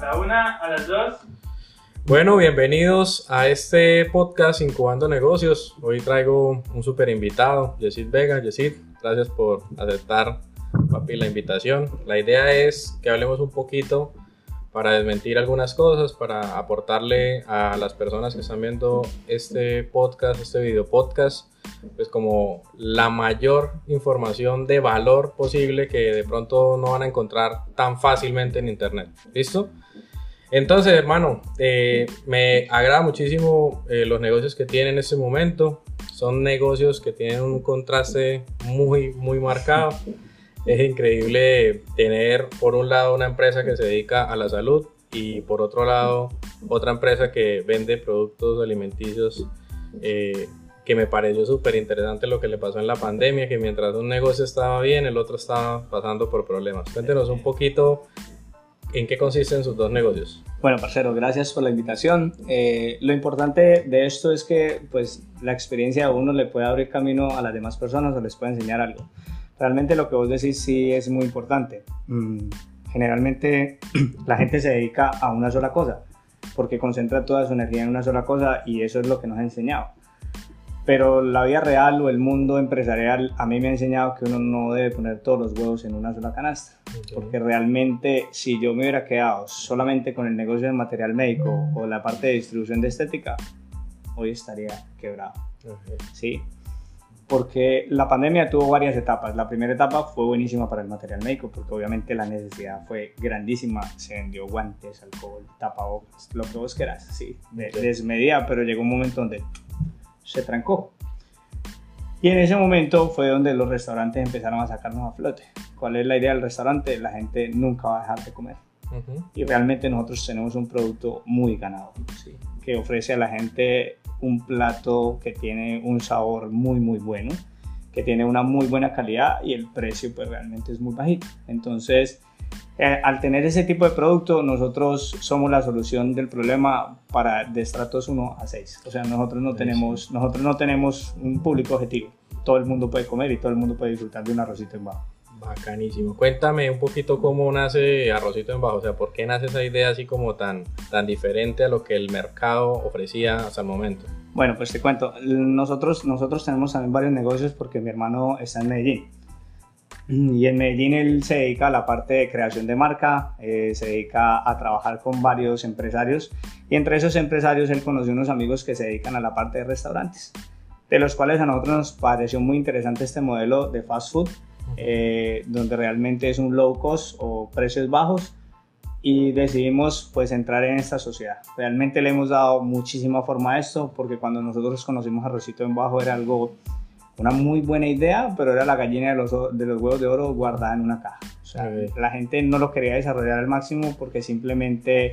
A la una, a las dos. Bueno, bienvenidos a este podcast Incubando Negocios. Hoy traigo un super invitado, Yesid Vega. Yesid, gracias por aceptar, papi, la invitación. La idea es que hablemos un poquito para desmentir algunas cosas, para aportarle a las personas que están viendo este podcast, este video podcast, pues como la mayor información de valor posible que de pronto no van a encontrar tan fácilmente en internet. ¿Listo? Entonces, hermano, eh, me agrada muchísimo eh, los negocios que tienen en este momento. Son negocios que tienen un contraste muy, muy marcado. Es increíble tener, por un lado, una empresa que se dedica a la salud y, por otro lado, otra empresa que vende productos alimenticios. Eh, que me pareció súper interesante lo que le pasó en la pandemia, que mientras un negocio estaba bien, el otro estaba pasando por problemas. Cuéntenos un poquito ¿En qué consisten sus dos negocios? Bueno, parcero, gracias por la invitación. Eh, lo importante de esto es que pues, la experiencia de uno le puede abrir camino a las demás personas o les puede enseñar algo. Realmente lo que vos decís sí es muy importante. Mm, generalmente la gente se dedica a una sola cosa porque concentra toda su energía en una sola cosa y eso es lo que nos ha enseñado pero la vida real o el mundo empresarial a mí me ha enseñado que uno no debe poner todos los huevos en una sola canasta, porque realmente si yo me hubiera quedado solamente con el negocio de material médico o la parte de distribución de estética, hoy estaría quebrado. Sí, porque la pandemia tuvo varias etapas. La primera etapa fue buenísima para el material médico, porque obviamente la necesidad fue grandísima. Se vendió guantes, alcohol, tapabocas, lo que vos quieras, sí, desmedida, pero llegó un momento donde se trancó. Y en ese momento fue donde los restaurantes empezaron a sacarnos a flote. ¿Cuál es la idea del restaurante? La gente nunca va a dejar de comer. Y realmente nosotros tenemos un producto muy ganado, que ofrece a la gente un plato que tiene un sabor muy, muy bueno, que tiene una muy buena calidad y el precio pues realmente es muy bajito. Entonces, eh, al tener ese tipo de producto, nosotros somos la solución del problema para de estratos 1 a 6. O sea, nosotros no, tenemos, nosotros no tenemos un público objetivo. Todo el mundo puede comer y todo el mundo puede disfrutar de un arrocito en bajo. Bacanísimo. Cuéntame un poquito cómo nace Arrocito en Bajo, o sea, ¿por qué nace esa idea así como tan, tan diferente a lo que el mercado ofrecía hasta el momento? Bueno, pues te cuento, nosotros, nosotros tenemos también varios negocios porque mi hermano está en Medellín. Y en Medellín él se dedica a la parte de creación de marca, eh, se dedica a trabajar con varios empresarios y entre esos empresarios él conoció unos amigos que se dedican a la parte de restaurantes, de los cuales a nosotros nos pareció muy interesante este modelo de fast food, eh, donde realmente es un low cost o precios bajos y decidimos pues entrar en esta sociedad. Realmente le hemos dado muchísima forma a esto porque cuando nosotros conocimos a Rosito en Bajo era algo una muy buena idea, pero era la gallina de los, de los huevos de oro guardada en una caja. O sea, la gente no lo quería desarrollar al máximo porque simplemente,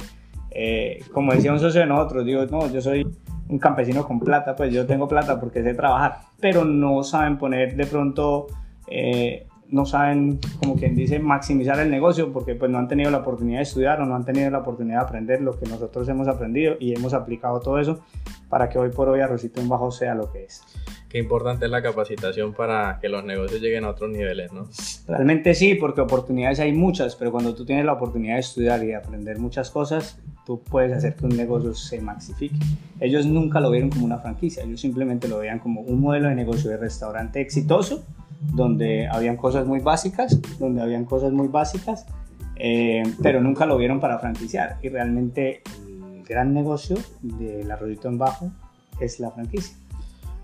eh, como decía un socio de nosotros, digo, no, yo soy un campesino con plata, pues yo tengo plata porque sé trabajar, pero no saben poner de pronto, eh, no saben, como quien dice, maximizar el negocio porque pues no han tenido la oportunidad de estudiar o no han tenido la oportunidad de aprender lo que nosotros hemos aprendido y hemos aplicado todo eso para que hoy por hoy Arrocito en Bajo sea lo que es qué importante es la capacitación para que los negocios lleguen a otros niveles, ¿no? Realmente sí, porque oportunidades hay muchas, pero cuando tú tienes la oportunidad de estudiar y de aprender muchas cosas, tú puedes hacer que un negocio se maxifique. Ellos nunca lo vieron como una franquicia, ellos simplemente lo veían como un modelo de negocio de restaurante exitoso, donde habían cosas muy básicas, donde habían cosas muy básicas, eh, pero nunca lo vieron para franquiciar. Y realmente el gran negocio del arroyito en bajo es la franquicia.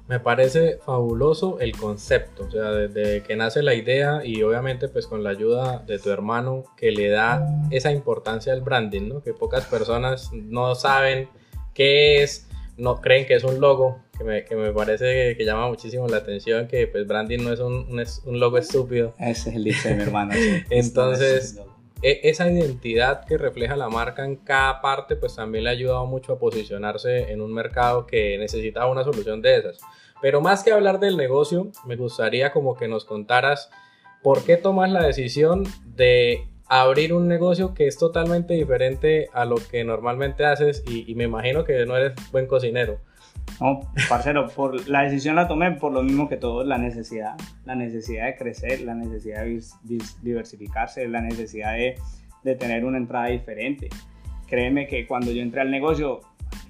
Me parece fabuloso el concepto, o sea, desde que nace la idea y obviamente pues con la ayuda de tu hermano que le da esa importancia al branding, ¿no? Que pocas personas no saben qué es, no creen que es un logo, que me, que me parece que llama muchísimo la atención, que pues branding no es un, un, logo estúpido. Ese es el dicho de mi hermano. Entonces, e, esa identidad que refleja la marca en cada parte, pues también le ha ayudado mucho a posicionarse en un mercado que necesitaba una solución de esas. Pero más que hablar del negocio, me gustaría como que nos contaras por qué tomas la decisión de abrir un negocio que es totalmente diferente a lo que normalmente haces y, me imagino que no eres buen cocinero. No, parcero, por, la decisión la tomé por lo mismo que todo, la necesidad, la necesidad de crecer, la necesidad de diversificarse, la necesidad de, de tener una entrada diferente. créeme que cuando yo entré al negocio,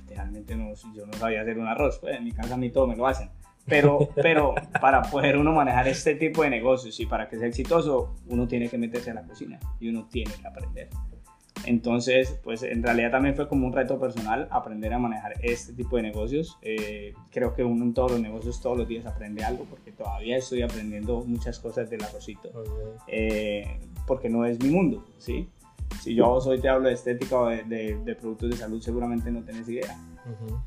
literalmente no, yo no sabía hacer un arroz, pues en mi casa a mí todo me lo hacen. Pero, pero para poder uno manejar este tipo de negocios y para que sea exitoso, uno tiene que meterse a la cocina y uno tiene que aprender. Entonces, pues en realidad también fue como un reto personal aprender a manejar este tipo de negocios. Eh, creo que uno en todos los negocios todos los días aprende algo porque todavía estoy aprendiendo muchas cosas del arrocito. Eh, porque no es mi mundo, ¿sí? Si yo hoy te hablo de estética o de, de, productos de salud, seguramente no tenés idea.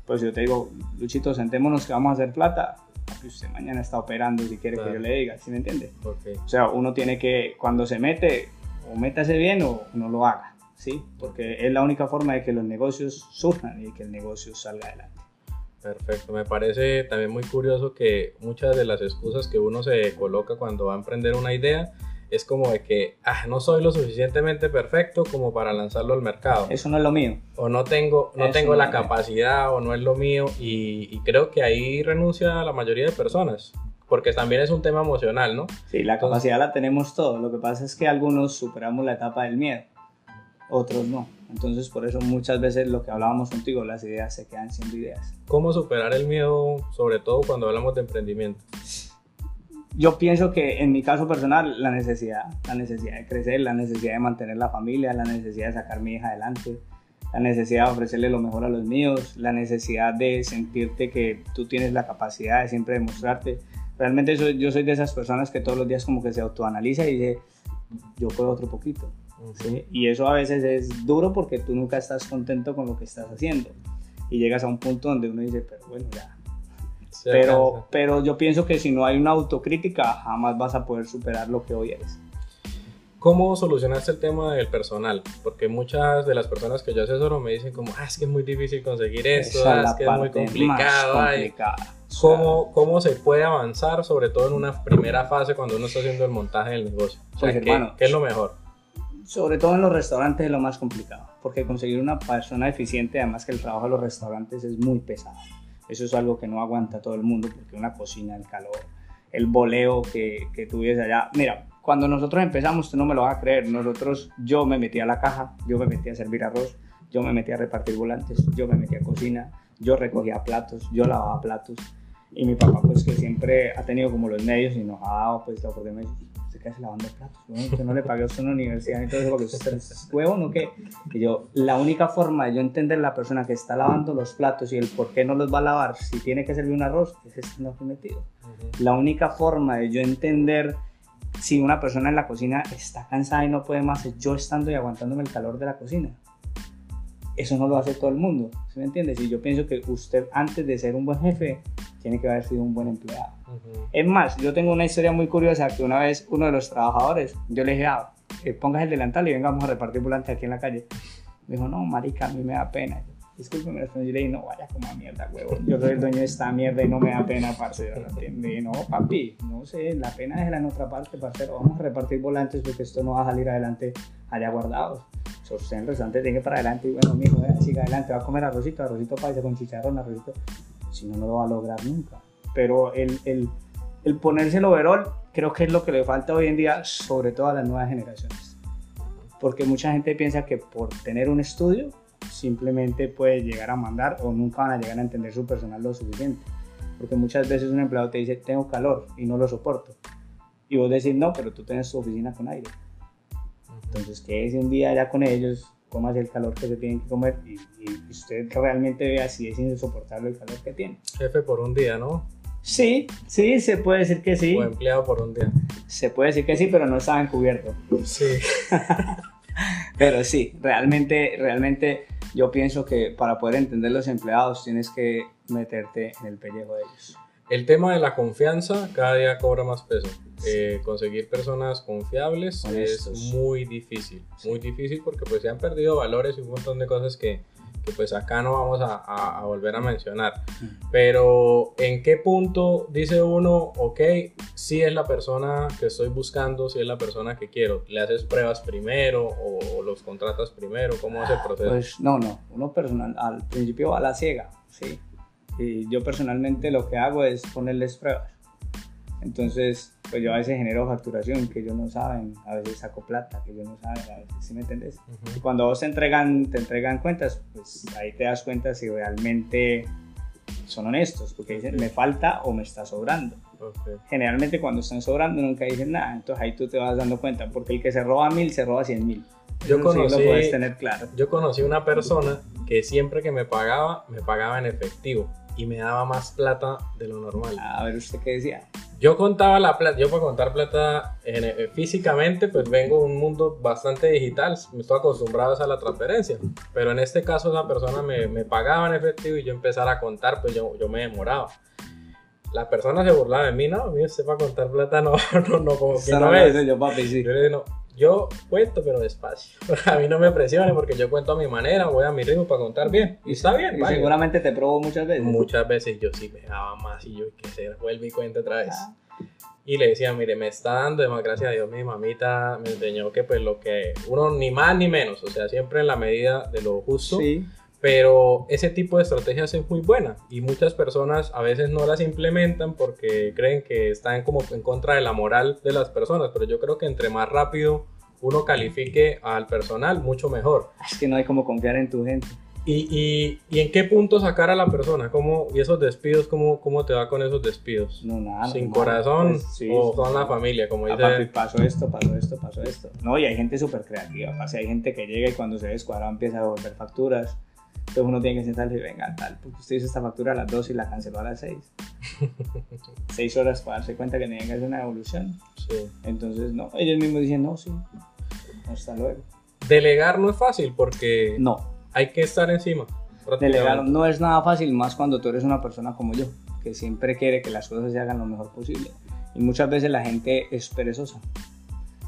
Pues yo te digo, Luchito, sentémonos que vamos a hacer plata usted mañana está operando si quiere que yo le diga, ¿sí me entiende? O sea, uno tiene que, cuando se mete, o métase bien o no lo haga, ¿sí? Porque es la única forma de que los negocios surjan y que el negocio salga adelante. Perfecto, me parece también muy curioso que muchas de las excusas que uno se coloca cuando va a emprender una idea es como de que ah, no soy lo suficientemente perfecto como para lanzarlo al mercado. Eso no es lo mío. O no tengo, no tengo la capacidad o no es lo mío y, creo que ahí renuncia la mayoría de personas. Porque también es un tema emocional, ¿no? Sí, la capacidad la tenemos todos. Lo que pasa es que algunos superamos la etapa del miedo, otros no. Entonces, por eso muchas veces lo que hablábamos contigo, las ideas se quedan siendo ideas. ¿Cómo superar el miedo, sobre todo cuando hablamos de emprendimiento? yo pienso que en mi caso personal, la necesidad, la necesidad de crecer, la necesidad de mantener la familia, la necesidad de sacar a mi hija adelante, la necesidad de ofrecerle lo mejor a los míos, la necesidad de sentirte que tú tienes la capacidad de siempre demostrarte. Realmente yo soy de esas personas que todos los días como que se autoanaliza y dice, yo puedo otro poquito. Y eso a veces es duro porque tú nunca estás contento con lo que estás haciendo. Y llegas a un punto donde uno dice, pero bueno, ya, pero, pero yo pienso que si no hay una autocrítica, jamás vas a poder superar lo que hoy eres. ¿Cómo solucionaste el tema del personal? Porque muchas de las personas que yo asesoro me dicen como, ah, es que es muy difícil conseguir esto, ah, es, que es muy complicado. ¿Cómo, ¿Cómo se puede avanzar, sobre todo en una primera fase cuando uno está haciendo el montaje del negocio? Pues, ¿qué, ¿qué, es lo mejor? Sobre todo en los restaurantes es lo más complicado, porque conseguir una persona eficiente, además que el trabajo de los restaurantes es muy pesado. Eso es algo que no aguanta todo el mundo porque una cocina, el calor, el boleo que, que tuviese allá. Mira, cuando nosotros empezamos, tú no me lo vas a creer, nosotros, yo me metí a la caja, yo me metí a servir arroz, yo me metí a repartir volantes, yo me metí a cocina, yo recogía platos, yo lavaba platos. Y mi papá, pues que siempre ha tenido como los medios y nos ha dado pues la oportunidad ¿usted qué lavando platos? Yo no le pagué a una universidad eso porque usted es huevo, ¿no? Que y yo, la única forma de yo entender la persona que está lavando los platos y el por qué no los va a lavar si tiene que servir un arroz es estando metido. La única forma de yo entender si una persona en la cocina está cansada y no puede más es yo estando y aguantándome el calor de la cocina. Eso no lo hace todo el mundo, ¿sí me entiendes? Y yo pienso que usted antes de ser un buen jefe tiene que haber sido un buen empleado. Es más, yo tengo una historia muy curiosa que una vez uno de los trabajadores, yo le dije, ah, que pongas el delantal y vengamos a repartir volantes aquí en la calle. Me dijo, no, marica, a mí me da pena. Disculpe, yo le dije, no, vaya como a mierda, huevo. Yo soy el dueño de esta mierda y no me da pena, parcero. Y no, papi, no sé, la pena es en otra parte, parcero. Vamos a repartir volantes porque esto no va a salir adelante allá guardados. So, usted en el restaurante tiene para adelante y bueno, mijo, eh, siga adelante, va a comer arrocito, arrocito paisa con chicharrón, arrocito. Si no, no lo va a lograr nunca pero el, el, el ponerse el overall creo que es lo que le falta hoy en día, sobre todo a las nuevas generaciones. Porque mucha gente piensa que por tener un estudio simplemente puede llegar a mandar o nunca van a llegar a entender su personal lo suficiente. Porque muchas veces un empleado te dice, tengo calor y no lo soporto. Y vos decís, no, pero tú tienes tu oficina con aire. Entonces, que ese un día ya con ellos, comas el calor que se tienen que comer y, y usted realmente vea si es insoportable el calor que tiene. Jefe por un día, ¿no? Sí, sí, se puede decir que sí. O empleado por un día. Se puede decir que sí, pero no estaba encubierto. Sí. pero sí, realmente, realmente yo pienso que para poder entender los empleados tienes que meterte en el pellejo de ellos. El tema de la confianza cada día cobra más peso. Eh, conseguir personas confiables es muy difícil, muy difícil porque pues se han perdido valores y un montón de cosas que, pues acá no vamos a, volver a mencionar. Pero ¿en qué punto dice uno, ok, si es la persona que estoy buscando, si es la persona que quiero? ¿Le haces pruebas primero o, los contratas primero? ¿Cómo es el proceso? Pues no, no, uno personal, al principio va a la ciega, sí. Y yo personalmente lo que hago es ponerles pruebas. Entonces, pues yo a veces genero facturación que ellos no saben, a veces saco plata que ellos no saben, a veces, ¿sí me entendés? Y cuando vos te entregan, te entregan cuentas, pues ahí te das cuenta si realmente son honestos, porque dicen, me falta o me está sobrando. Ok. Generalmente cuando están sobrando nunca dicen nada, entonces ahí tú te vas dando cuenta, porque el que se roba mil se roba cien mil. Yo Eso sí conocí- lo puedes tener claro. Yo conocí una persona que siempre que me pagaba, me pagaba en efectivo y me daba más plata de lo normal. A ver, ¿usted qué decía? Yo contaba la plata, yo para contar plata en- eh, físicamente, pues vengo de un mundo bastante digital, me estoy acostumbrado a la transferencia, pero en este caso esa persona me, me pagaba en efectivo y yo empezara a contar, pues yo, yo me demoraba. La persona se burlaba de mí, no, a mí usted para contar plata no, no, no, como que no es. yo, papi, sí. Yo le digo, no, yo cuento, pero despacio. A mí no me presione porque yo cuento a mi manera, voy a mi ritmo para contar bien. Y está bien, Y vaya. seguramente te probó muchas veces. Muchas veces yo sí me daba más y yo, ¿qué será? Vuelve y cuenta otra vez. Ah. Y le decía, mire, me está dando, además, gracias a Dios, mi mamita me enseñó que pues lo que uno ni más ni menos, o sea, siempre en la medida de lo justo, Sí. Pero ese tipo de estrategias es muy buena y muchas personas a veces no las implementan porque creen que están como en contra de la moral de las personas, pero yo creo que entre más rápido uno califique al personal, mucho mejor. Es que no hay como confiar en tu gente. ¿Y, y, y en qué punto sacar a la persona? ¿Cómo, ¿Y esos despidos, cómo, cómo te va con esos despidos? No, nada. ¿Sin corazón Pues, sí, o son la familia, como Ah, papi, dice? pasó esto, pasó esto, pasó esto. No, y hay gente súper creativa. hay gente que llega y cuando se ve descuadrado empieza a volver facturas. Entonces uno tiene que sentarse y venga, tal, porque usted hizo esta factura a las 2 y la canceló a las 6. 6 horas para darse cuenta que tenía que hacer una devolución. Sí. Entonces, no, ellos mismos dicen, no, sí, hasta luego. Delegar no es fácil porque No, hay que estar encima. delegar no es nada fácil, más cuando tú eres una persona como yo, que siempre quiere que las cosas se hagan lo mejor posible. Y muchas veces la gente es perezosa.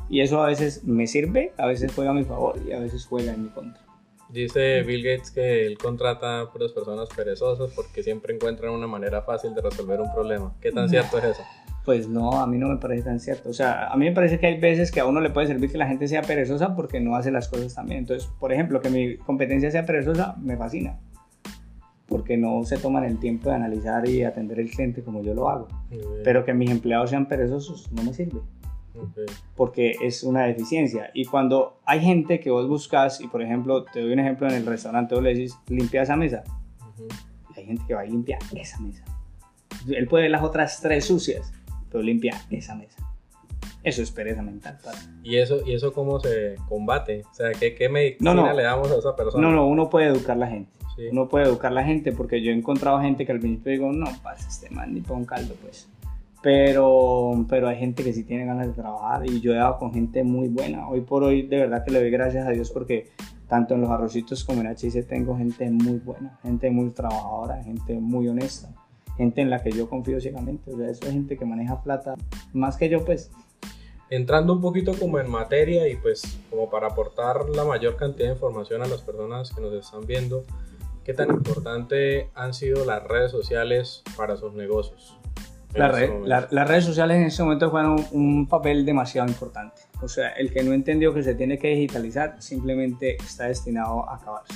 Y eso a veces me sirve, a veces juega a mi favor y a veces juega en mi contra. Dice Bill Gates que él contrata a puras personas perezosas porque siempre encuentran una manera fácil de resolver un problema. ¿Qué tan cierto es eso? Pues no, a mí no me parece tan cierto. O sea, a mí me parece que hay veces que a uno le puede servir que la gente sea perezosa porque no hace las cosas tan bien. Entonces, por ejemplo, que mi competencia sea perezosa me fascina. Porque no se toman el tiempo de analizar y atender el cliente como yo lo hago. Pero que mis empleados sean perezosos no me sirve. Ok. porque es una deficiencia. Y cuando hay gente que vos buscas, y por ejemplo, te doy un ejemplo en el restaurante, vos le decís, limpia esa mesa. Ujú. Hay gente que va y limpia esa mesa. Él puede ver las otras tres sucias, pero limpia esa mesa. Eso es pereza mental. parce. ¿Y eso, ¿Y eso cómo se combate? O sea, ¿qué, qué medicina No, no. le damos a esa persona? No, no, uno puede educar a la gente. Sí. Uno puede educar a la gente porque yo he encontrado gente que al principio digo, no, pasa este man ni para un caldo, pues. Pero, pero hay gente que sí tiene ganas de trabajar y yo he dado con gente muy buena. Hoy por hoy, de verdad que le doy gracias a Dios porque tanto en los arrocitos como en HIC tengo gente muy buena, gente muy trabajadora, gente muy honesta, gente en la que yo confío ciegamente. O sea, eso es gente que maneja plata más que yo, pues. Entrando un poquito como en materia y pues como para aportar la mayor cantidad de información a las personas que nos están viendo, ¿qué tan importante han sido las redes sociales para sus negocios? La red- la- las redes sociales en este momento juegan un, un papel demasiado importante. O sea, el que no entendió que se tiene que digitalizar simplemente está destinado a acabarse.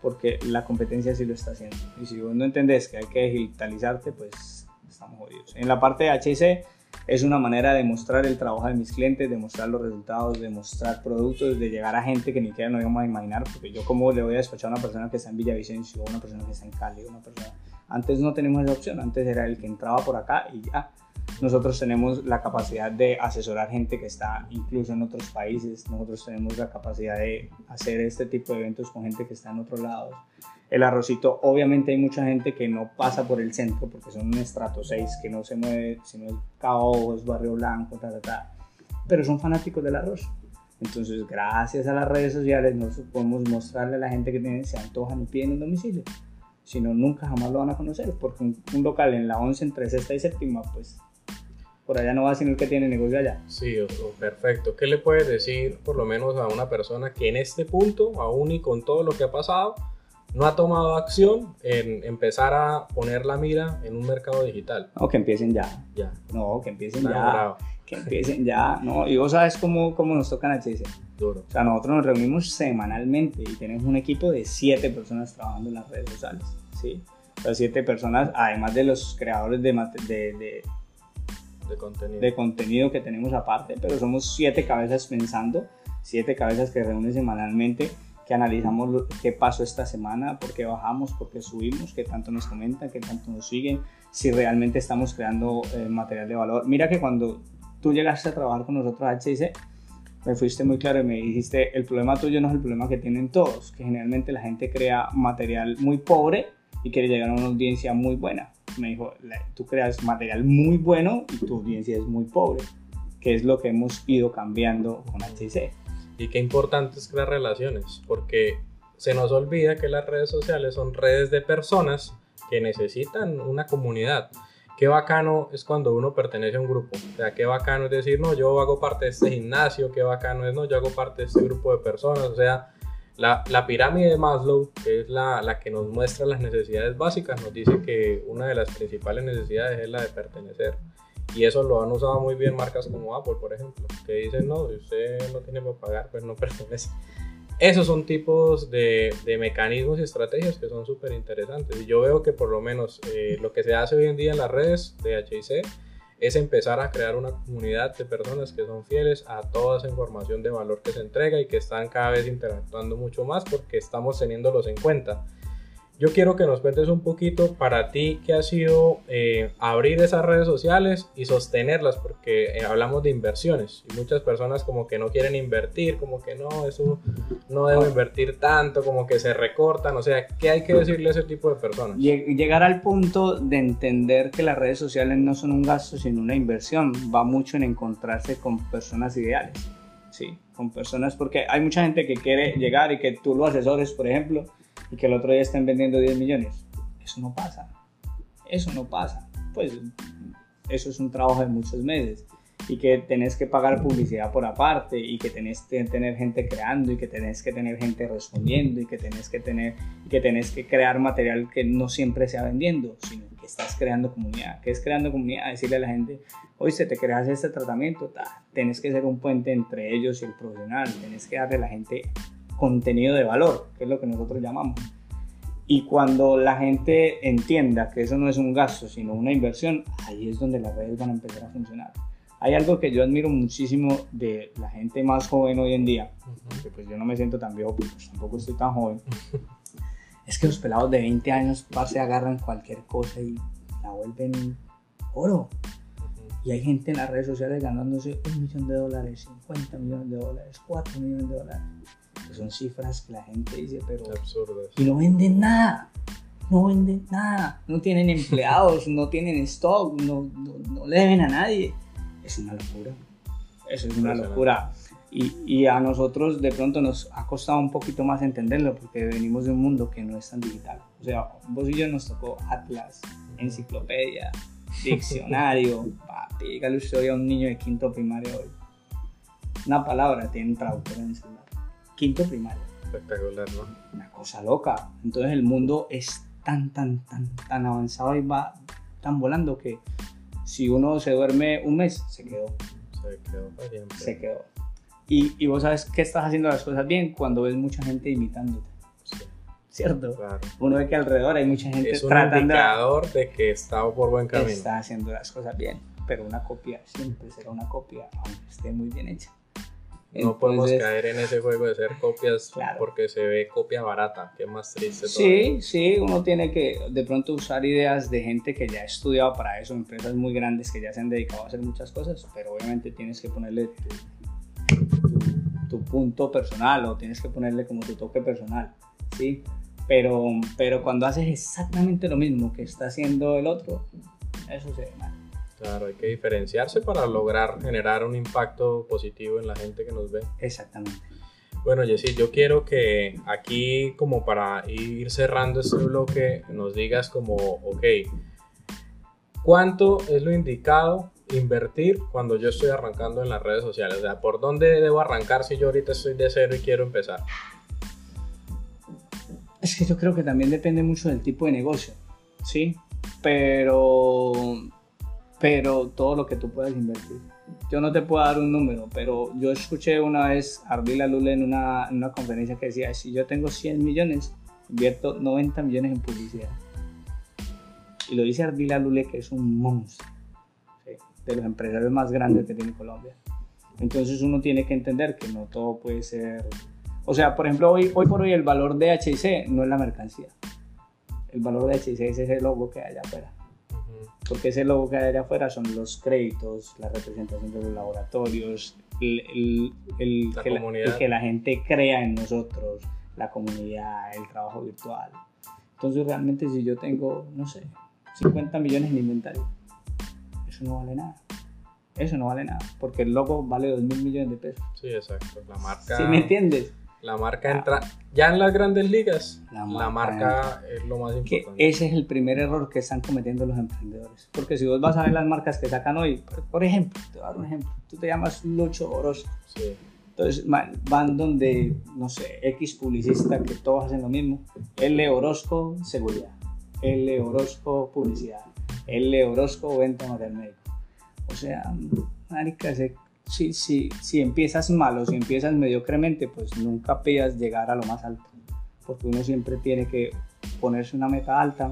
Porque la competencia sí lo está haciendo. Y si vos no entendés que hay que digitalizarte, pues estamos jodidos. En la parte de HIC es una manera de mostrar el trabajo de mis clientes, de mostrar los resultados, de mostrar productos, de llegar a gente que ni siquiera nos íbamos a imaginar. Porque yo como le voy a despachar a una persona que está en Villavicencio, una persona que está en Cali, una persona... Antes no teníamos esa opción, antes era el que entraba por acá y ya. Nosotros tenemos la capacidad de asesorar gente que está incluso en otros países, nosotros tenemos la capacidad de hacer este tipo de eventos con gente que está en otros lados. El arrocito, obviamente hay mucha gente que no pasa por el centro porque son un estrato 6 que no se mueve, sino es Caobos, Barrio Blanco, ta, ta, ta. Pero son fanáticos del arroz. Entonces, gracias a las redes sociales, nosotros podemos mostrarle a la gente que tiene, se antojan y piden un domicilio si no, nunca jamás lo van a conocer, porque un, un local en la 11 entre sexta y séptima, pues por allá no va sino el que tiene negocio allá. Sí, perfecto. ¿Qué le puedes decir por lo menos a una persona que en este punto, aún y con todo lo que ha pasado, no ha tomado acción en empezar a poner la mira en un mercado digital? No, que empiecen ya. Ya. No, que empiecen Está ya. bravo, Que empiecen ya. No, y vos sabes cómo, cómo nos tocan HC. duro. O sea, nosotros nos reunimos semanalmente y tenemos un equipo de siete personas trabajando en las redes sociales. ¿Sí? Sea, siete personas, además de los creadores de, de, de, de contenido. de contenido que tenemos aparte, pero somos siete cabezas pensando, siete cabezas que reúnen semanalmente, que analizamos lo- qué pasó esta semana, por qué bajamos, por qué subimos, qué tanto nos comentan, qué tanto nos siguen, si realmente estamos creando eh, material de valor. Mira que cuando tú llegaste a trabajar con nosotros a HIC, me fuiste muy claro y me dijiste, el problema tuyo no es el problema que tienen todos, que generalmente la gente crea material muy pobre y quiere llegar a una audiencia muy buena. Me dijo, "La- tú creas material muy bueno y tu audiencia es muy pobre, que es lo que hemos ido cambiando con HIC. Y qué importante es crear relaciones, porque se nos olvida que las redes sociales son redes de personas que necesitan una comunidad. Qué bacano es cuando uno pertenece a un grupo. O sea, qué bacano es decir, no, yo hago parte de este gimnasio, qué bacano es, no, yo hago parte de este grupo de personas. O sea, la, la pirámide de Maslow, que es la, la que nos muestra las necesidades básicas, nos dice que una de las principales necesidades es la de pertenecer. Y eso lo han usado muy bien marcas como Apple, por ejemplo, que dicen, no, si usted no tiene para pagar, pues no pertenece. Esos son tipos de, de mecanismos y estrategias que son súper interesantes. Y yo veo que por lo menos eh, lo que se hace hoy en día en las redes de HIC es empezar a crear una comunidad de personas que son fieles a toda esa información de valor que se entrega y que están cada vez interactuando mucho más porque estamos teniéndolos en cuenta. Yo quiero que nos cuentes un poquito para ti qué ha sido eh, abrir esas redes sociales y sostenerlas, porque eh, hablamos de inversiones y muchas personas como que no quieren invertir, como que no, eso no debo invertir tanto, como que se recortan, o sea, ¿qué hay que decirle a ese tipo de personas? Lleg- Llegar al punto de entender que las redes sociales no son un gasto, sino una inversión, va mucho en encontrarse con personas ideales. Sí, con personas, porque hay mucha gente que quiere llegar y que tú lo asesores, por ejemplo, y que el otro día estén vendiendo 10 millones. Eso no pasa. Eso no pasa. Pues eso es un trabajo de muchos meses. Y que tenés que pagar publicidad por aparte, y que tenés que tener gente creando, y que tenés que tener gente respondiendo, y que tenés que tener, y que tenés que crear material que no siempre sea vendiendo, sino que estás creando comunidad. ¿Qué es creando comunidad? Decirle a la gente, hoy se te creas este tratamiento, ta, tenés que ser un puente entre ellos y el profesional, tenés que darle a la gente contenido de valor, que es lo que nosotros llamamos. Y cuando la gente entienda que eso no es un gasto, sino una inversión, ahí es donde las redes van a empezar a funcionar. Hay algo que yo admiro muchísimo de la gente más joven hoy en día, que pues yo no me siento tan viejo, pues tampoco estoy tan joven, es que los pelados de 20 años se agarran cualquier cosa y la vuelven oro. Y hay gente en las redes sociales ganándose un millón de dólares, 50 millones de dólares, 4 millones de dólares. Que son cifras que la gente dice, pero... Absurdas. Y no venden nada. No venden nada. No tienen empleados, no tienen stock, no, no, no le deben a nadie. Es una locura. Eso es una locura. Y, y a nosotros de pronto nos ha costado un poquito más entenderlo porque venimos de un mundo que no es tan digital. O sea, vos y yo nos tocó Atlas, enciclopedia, diccionario. Papi, dígale usted hoy a un niño de quinto primario hoy. Una palabra tiene un traductor en. Quinto primario Espectacular, ¿no? una cosa loca. Entonces el mundo es tan, tan, tan, tan avanzado y va tan volando que si uno se duerme un mes, se quedó, Se quedó para siempre. se quedó. Y, y vos sabes que estás haciendo las cosas bien cuando ves mucha gente imitándote, Sí, ¿cierto? claro. Uno ve que alrededor hay mucha gente Es un tratando indicador de que está por buen camino. está haciendo las cosas bien, pero una copia siempre será una copia, aunque esté muy bien hecha. No podemos Entonces, caer en ese juego de ser copias Claro. porque se ve copia barata, que es más triste Sí, todavía. sí, uno tiene que de pronto usar ideas de gente que ya ha estudiado para eso, empresas muy grandes que ya se han dedicado a hacer muchas cosas, pero obviamente tienes que ponerle tu, tu- tu punto personal o tienes que ponerle como tu toque personal, ¿sí? Pero, pero cuando haces exactamente lo mismo que está haciendo el otro, eso se ve mal. Claro, hay que diferenciarse para lograr generar un impacto positivo en la gente que nos ve. Exactamente. Bueno, Jessy, yo quiero que aquí, como para ir cerrando este bloque, nos digas como, ok, ¿cuánto es lo indicado invertir cuando yo estoy arrancando en las redes sociales? O sea, ¿por dónde debo arrancar si yo ahorita estoy de cero y quiero empezar? Es que yo creo que también depende mucho del tipo de negocio, ¿sí? Pero, pero todo lo que tú puedas invertir. Yo no te puedo dar un número, pero yo escuché una vez a Ardila Lule en una, en una conferencia que decía, si yo tengo 100 millones, invierto 90 millones en publicidad. Y lo dice Ardila Lule, que es un monstruo. de los empresarios más grandes que tiene Colombia. Entonces uno tiene que entender que no todo puede ser... O sea, por ejemplo, hoy, hoy por hoy el valor de HIC no es la mercancía. El valor de HIC es ese logo que hay allá afuera. Porque ese logo que hay afuera son los créditos, la representación de los laboratorios, el, el, que, la, el que la gente crea en nosotros, la comunidad, el trabajo virtual. Entonces realmente si yo tengo, no sé, 50 millones en inventario, eso no vale nada. Eso no vale nada, porque el logo vale 2 mil millones de pesos. Sí, exacto. La marca... ¿Sí me entiendes? La marca entra ya en las grandes ligas. La marca, es lo más importante. ese es el primer error que están cometiendo los emprendedores. Porque si vos vas a ver las marcas que sacan hoy, por, ejemplo, te voy a dar un ejemplo. Tú te llamas Lucho Orozco. Sí. Entonces van donde, no sé, X publicista que todos hacen lo mismo. L Orozco Seguridad. L Orozco Publicidad. L Orozco Venta Material O sea, marica, se si, si, si empiezas mal o si empiezas mediocremente, pues nunca pidas llegar a lo más alto, porque uno siempre tiene que ponerse una meta alta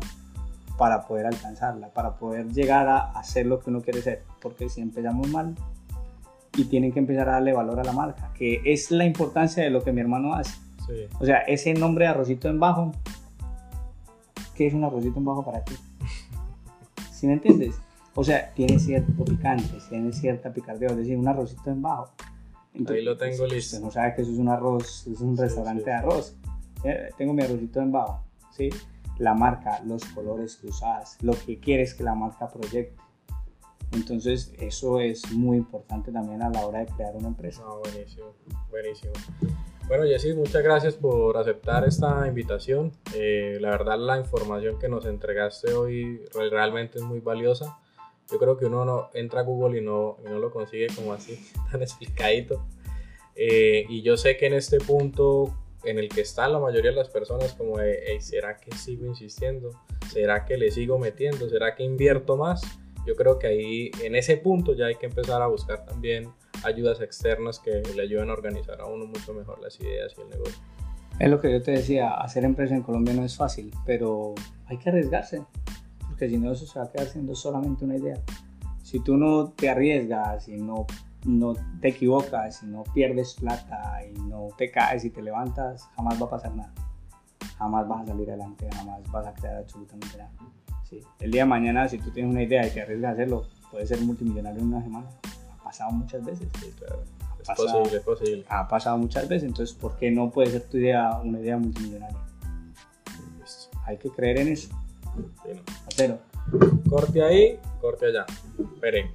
para poder alcanzarla, para poder llegar a hacer lo que uno quiere ser, porque si empezamos mal y tienen que empezar a darle valor a la marca, que es la importancia de lo que mi hermano hace. O sea, ese nombre de arrocito en bajo, ¿qué es un arrocito en bajo para ti? ¿Sí me entiendes? O sea, tiene cierto picante, tiene cierta picardía, es decir, un arrocito en bajo. Ahí lo tengo listo. no sabe que eso es un arroz, es un restaurante de arroz. Eh, tengo mi arrocito en bajo, ¿sí? La marca, los colores que usas, lo que quieres que la marca proyecte. Entonces, eso es muy importante también a la hora de crear una empresa. No, buenísimo, buenísimo. Bueno, Jessy, muchas gracias por aceptar esta invitación. Eh, la verdad, la información que nos entregaste hoy realmente es muy valiosa yo creo que uno no entra a Google y no, no lo consigue como así, tan explicadito. Eh, y yo sé que en este punto en el que están la mayoría de las personas, como, ¿será que sigo insistiendo? ¿Será que le sigo metiendo? ¿Será que invierto más? Yo creo que ahí, en ese punto, ya hay que empezar a buscar también ayudas externas que le ayuden a organizar a uno mucho mejor las ideas y el negocio. Es lo que yo te decía, hacer empresa en Colombia no es fácil, pero hay que arriesgarse porque si no eso se va a quedar siendo solamente una idea. Si tú no te arriesgas, si no, no te equivocas, si no pierdes plata y no te caes y te levantas, jamás va a pasar nada. Jamás vas a salir adelante, jamás vas a crear absolutamente nada. Sí. El día de mañana, si tú tienes una idea y te arriesgas a hacerlo, puedes ser multimillonario en una semana. Ha pasado muchas veces. Sí, claro. Es posible, es posible. Ha pasado muchas veces, entonces, ¿por qué no puede ser tu idea una idea multimillonaria? Hay que creer en eso. Corte ahí, corte allá. Esperen.